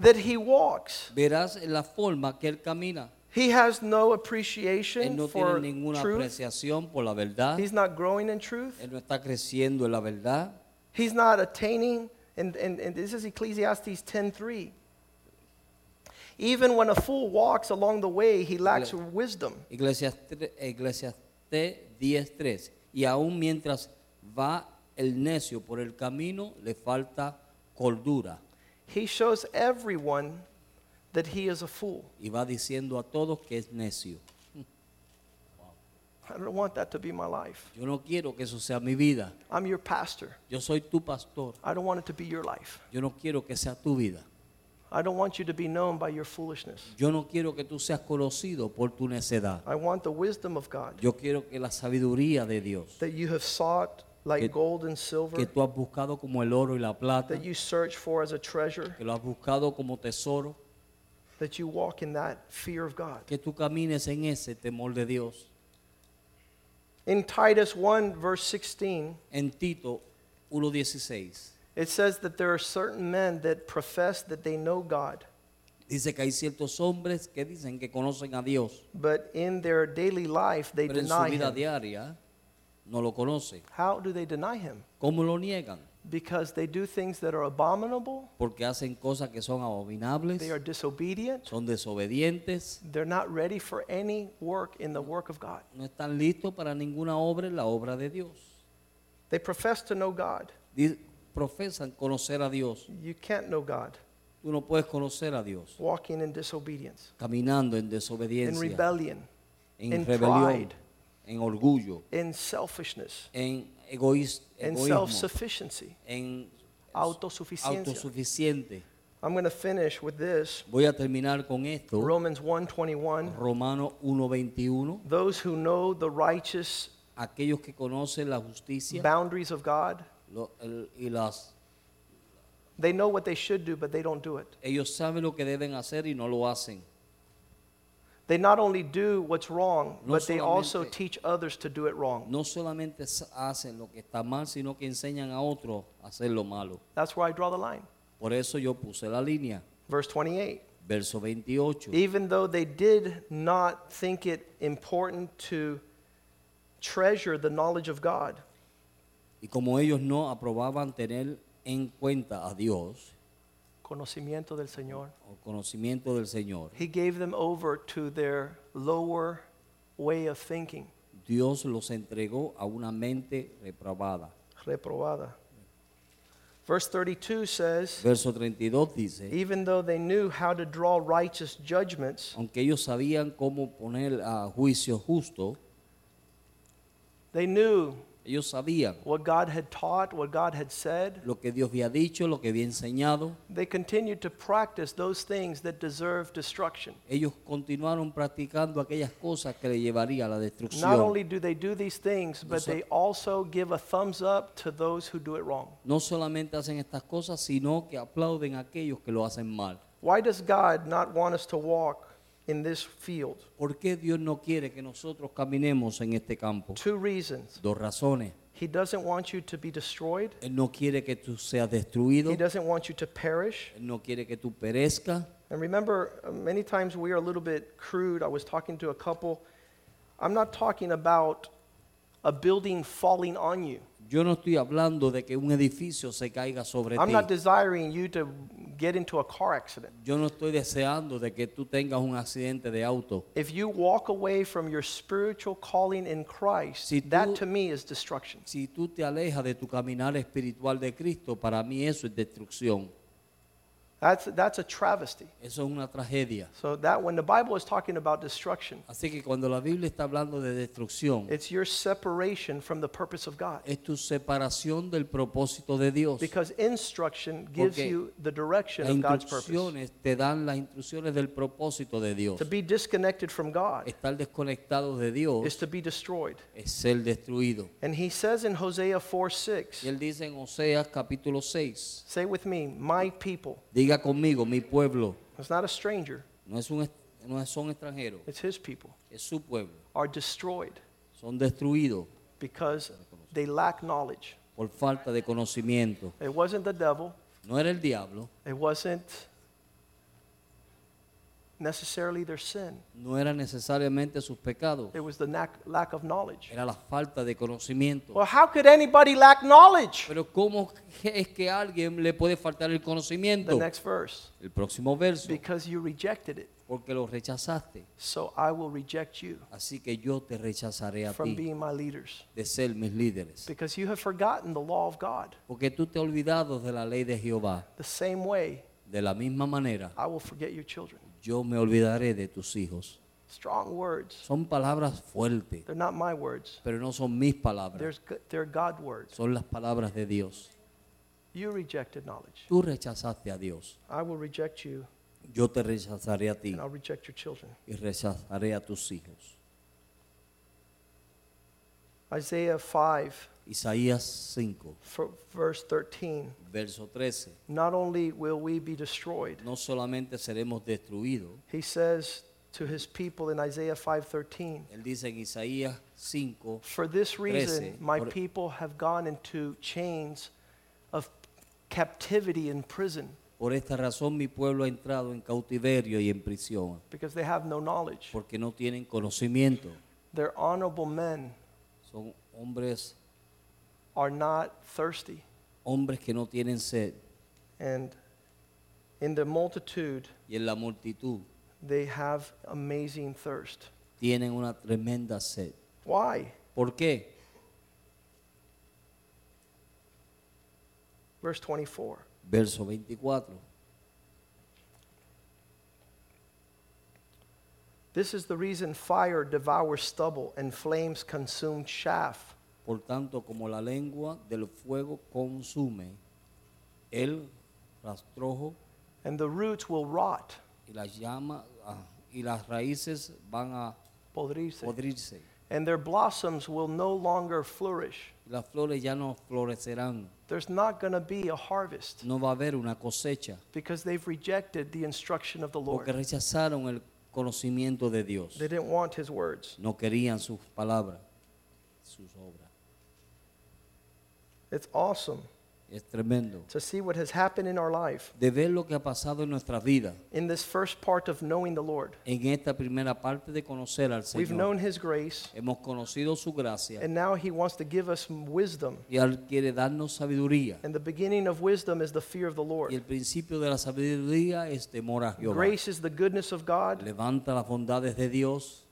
that he walks. Verás la forma que él camina. He has no appreciation Él no for tiene ninguna truth. apreciación por la verdad. He's not growing in truth. Él no está creciendo en la verdad. He's not attaining, and, and, and this is Ecclesiastes 10.3. Even when a fool walks along the way, he lacks Gle- wisdom. Eclesiastés 10.3. Y aún mientras va el necio por el camino, le falta cordura. He shows everyone that he is a fool. Y va diciendo a todos que es necio. I don't want that to be my life. Yo no quiero que eso sea mi vida. I'm your pastor. Yo soy tu pastor. I don't want it to be your life. Yo no quiero que sea tu vida. I don't want you to be known by your foolishness. Yo no quiero que tú seas conocido por tu necedad. I want the wisdom of God Yo quiero que la sabiduría de Dios, that you have sought like Que- gold and que silver, tú has buscado como el oro y la plata, that you search for as a treasure, que lo has buscado como tesoro, that you walk in that fear of God. que tú camines en ese temor de Dios. In Titus 1, verse 16, En Tito 1.16 it says that there are certain men that profess that they know God, dice que hay ciertos hombres que dicen que conocen a Dios, but in their daily life they pero en su deny vida Him. diaria no lo. How do they deny Him? ¿Cómo lo niegan? Because they do things that are abominable, Porque hacen cosas que son abominables, they are disobedient, son desobedientes, they're not ready for any work in the work of God. no están listos para ninguna obra en la obra de Dios. They profess to know God. Di- Profesan conocer a Dios. You can't know God Tú no puedes conocer a Dios walking in disobedience, caminando en in desobediencia, rebellion, en in rebelión, pride. En orgullo, in selfishness, en egoís- in self-sufficiency, en autosuficiencia. autosuficiente. I'm going to finish with this. Voy a terminar con esto. Romans 1:21. Romano 1.21. Those who know the righteous Aquellos que conocen la justicia boundaries of God, lo- el- y las, they know what they should do, but they don't do it. ellos saben lo que deben hacer y no lo hacen. They not only do what's wrong, No but they also teach others to do it wrong. No solamente hacen lo que está mal, sino que enseñan a otros a hacer lo malo. That's where I draw the line. Por eso yo puse la línea. Verse 28. Verso 28. Even though they did not think it important to treasure the knowledge of God, Y como ellos no aprobaban tener en cuenta a Dios, conocimiento del Señor. o conocimiento del Señor, He gave them over to their lower way of thinking, Dios los entregó a una mente reprobada. reprobada. Verse 32 says, Verso 32 dice, even though they knew how to draw righteous judgments, aunque ellos sabían cómo poner a juicio justo, they knew ellos sabían what God had taught, what God had said. lo que Dios había dicho, lo que había enseñado. They continued to practice those things that deserve destruction. Ellos continuaron practicando aquellas cosas que le llevaría a la Not only do they do these things, but they also give a thumbs up to those who do it wrong. No solamente hacen estas cosas, sino que aplauden a aquellos que lo hacen mal. Why does God not want us to walk in this field? ¿Por qué Dios no quiere que nosotros caminemos en este campo? Two reasons. Dos razones. He doesn't want you to be destroyed, Él no quiere que tú seas destruido. He doesn't want you to perish. Él no quiere que tú perezcas. And remember, uh, many times we are a little bit crude. I was talking to a couple. I'm not talking about a building falling on you. Yo no estoy hablando de que un edificio se caiga sobre I'm ti. not desiring you to get into a car accident. Yo no estoy deseando de que tú tengas un accidente de auto. If you walk away from your spiritual calling in Christ, Si that tú- to me is destruction. Si tú te alejas de tu caminar espiritual de Cristo, para mí eso es destrucción. That's, that's a travesty. Eso es una tragedia. So that when the Bible is talking about destruction, Así que cuando la Biblia está hablando de destrucción, it's your separation from the purpose of God. es tu separación del propósito de Dios. Because instruction gives Porque you the direction Las of God's purpose. instrucciones te dan las instrucciones del propósito de Dios. To be disconnected from God Estar desconectado de Dios is to be destroyed. es ser destruido. And he says in Hosea 4 Y 6, él dice en Oseas capítulo 6, say with me, my people. diga conmigo, mi pueblo, It's not a stranger, no, es un, no son extranjeros, it's his people, es su pueblo. are destroyed Son destruidos because they lack knowledge. por falta de conocimiento. It wasn't the devil, No era el diablo, it wasn't necessarily their sin, no era necesariamente sus pecados, it was the lack, lack of knowledge. era la falta de conocimiento. Well, how could anybody lack knowledge? Pero ¿cómo es que a alguien le puede faltar el The conocimiento? next verse, El próximo verso, because you rejected it, porque lo rechazaste. so I will reject you Así que yo te rechazaré a from ti being my leaders. de ser mis líderes. Because you have forgotten the law of God. Porque tú te has olvidado de la ley de Jehová. The same way, De la misma manera, I will forget your children. Yo me olvidaré de tus hijos. Strong words. Son palabras fuertes, They're not my words. pero no son mis palabras. They're God words. Son las palabras de Dios. You rejected knowledge. Tú rechazaste a Dios. I will reject you, Yo te rechazaré a ti and I'll reject your children. y rechazaré a tus hijos. Isaiah 5, Isaías 5, f- verse 13. verso 13. Not only will we be destroyed, No solamente seremos destruidos, he says to his people in Isaiah 5:13, él dice en Isaías 5, For this reason, 13, my people have gone into chains of captivity and prison por esta razón mi pueblo ha entrado en cautiverio y en prisión, because they have no knowledge. porque no tienen conocimiento. Their honorable men Son hombres, are not thirsty, hombres que no tienen sed, and in the multitude, y en la multitud they have amazing thirst. tienen una tremenda sed. Why? ¿Por qué? Verse 24. Verso 24. This is the reason fire devours stubble and flames consume chaff. Por tanto, como la lengua del fuego consume el rastrojo And the roots will rot, y las llamas ah, y las raíces van a podrirse, podrirse and their blossoms will no longer flourish. y las flores ya no florecerán. There's not going to be a harvest No va a haber una cosecha because they've rejected the instruction of the porque Lord. rechazaron el conocimiento de Dios. They didn't want his words. No querían sus palabras, sus obras. It's awesome Es tremendo. to see what has happened in our life De ver lo que ha pasado en nuestra vida in this first part of knowing the Lord. en esta primera parte de conocer al Señor. We've known His grace, Hemos conocido su gracia and now He wants to give us wisdom. y Él quiere darnos sabiduría. And the beginning of wisdom is the fear of the Lord. Y el principio de la sabiduría es temor a Jehová. Grace is the goodness of God. Levanta las bondades de Dios.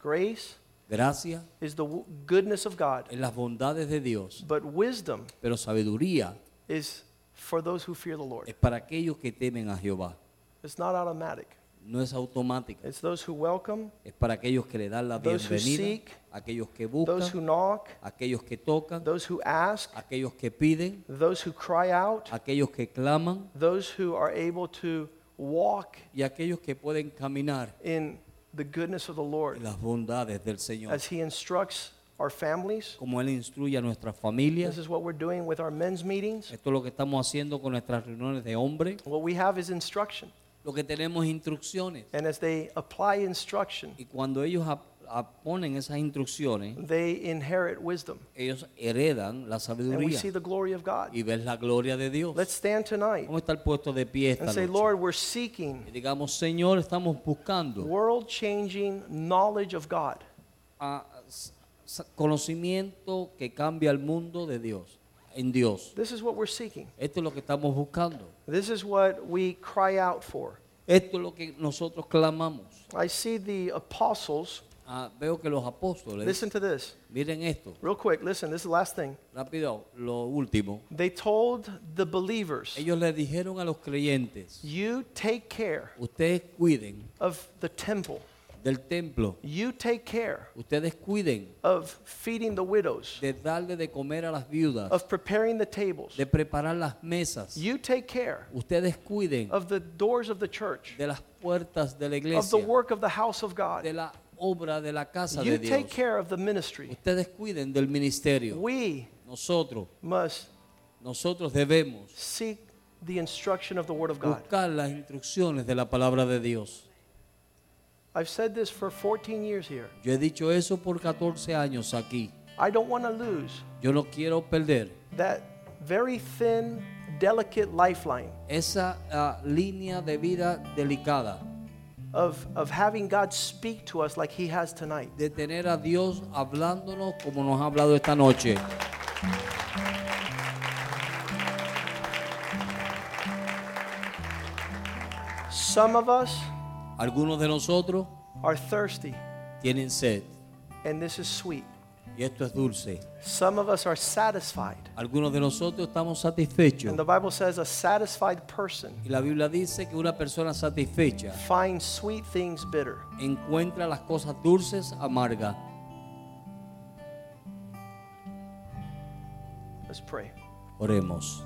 Grace Gracia is the goodness of God. en las bondades de Dios. But wisdom Pero sabiduría is for those who fear the Lord. es para aquellos que temen a Jehová. It's not automatic. No es automática. It's those who welcome, Es para aquellos que le dan la Those who bienvenida, seek, aquellos que those who buscan, knock, aquellos que tocan, those who ask, aquellos que piden, those who cry out, aquellos que claman those who are able to walk y aquellos que pueden caminar in the goodness of the Lord las bondades del Señor. as He instructs our families. Como Él instruye a nuestras This is what we're doing with our men's meetings. Esto es lo que estamos haciendo con nuestras reuniones de hombres. What we have is instruction. Lo que tenemos es instrucciones. And as they apply instruction, Y cuando ellos ponen esas instrucciones, they inherit wisdom. ellos heredan la And we sabiduría see the glory of God. y ves la gloria de Dios. Let's stand tonight ¿Cómo está el puesto de pie esta and say, noche? Lord, we're seeking Y digamos, Señor, estamos buscando world changing knowledge of God. a- conocimiento que cambia el mundo de Dios, en Dios. This is what we're seeking. Esto es lo que estamos buscando. This is what we cry out for. Esto es lo que nosotros clamamos. I see the apostles. Ah, veo que los apóstoles, Listen to this. miren esto, Real quick, listen, this is the last thing. rápido, lo último. They told the believers, Ellos le dijeron a los creyentes, You take care ustedes cuiden of the temple, del templo, you take care ustedes cuiden of feeding the widows, de darle de comer a las viudas, of preparing the tables, de preparar las mesas. you take care Ustedes cuiden of the doors of the church, de las puertas de la of the iglesia, work of the house of de God. la obra de la casa You de take Dios. care of the ministry. Ustedes cuiden del ministerio. We Nosotros, must nosotros debemos seek the instruction of the Word of God. buscar las instrucciones de la palabra de Dios. I've said this for 14 years here. Yo he dicho eso por 14 años aquí. I don't want to lose Yo no quiero perder that very thin, delicate lifeline esa ah, línea de vida delicada of, of having God speak to us like He has tonight. de tener a Dios hablándonos como nos ha hablado esta noche. Some of us Algunos de nosotros are thirsty, tienen sed and this is sweet. Y esto es dulce. Some of us are satisfied. Algunos de nosotros estamos satisfechos. And the Bible says a satisfied person Y la Biblia dice que una persona satisfecha finds sweet things bitter. encuentra las cosas dulces amargas. Let's pray. Oremos.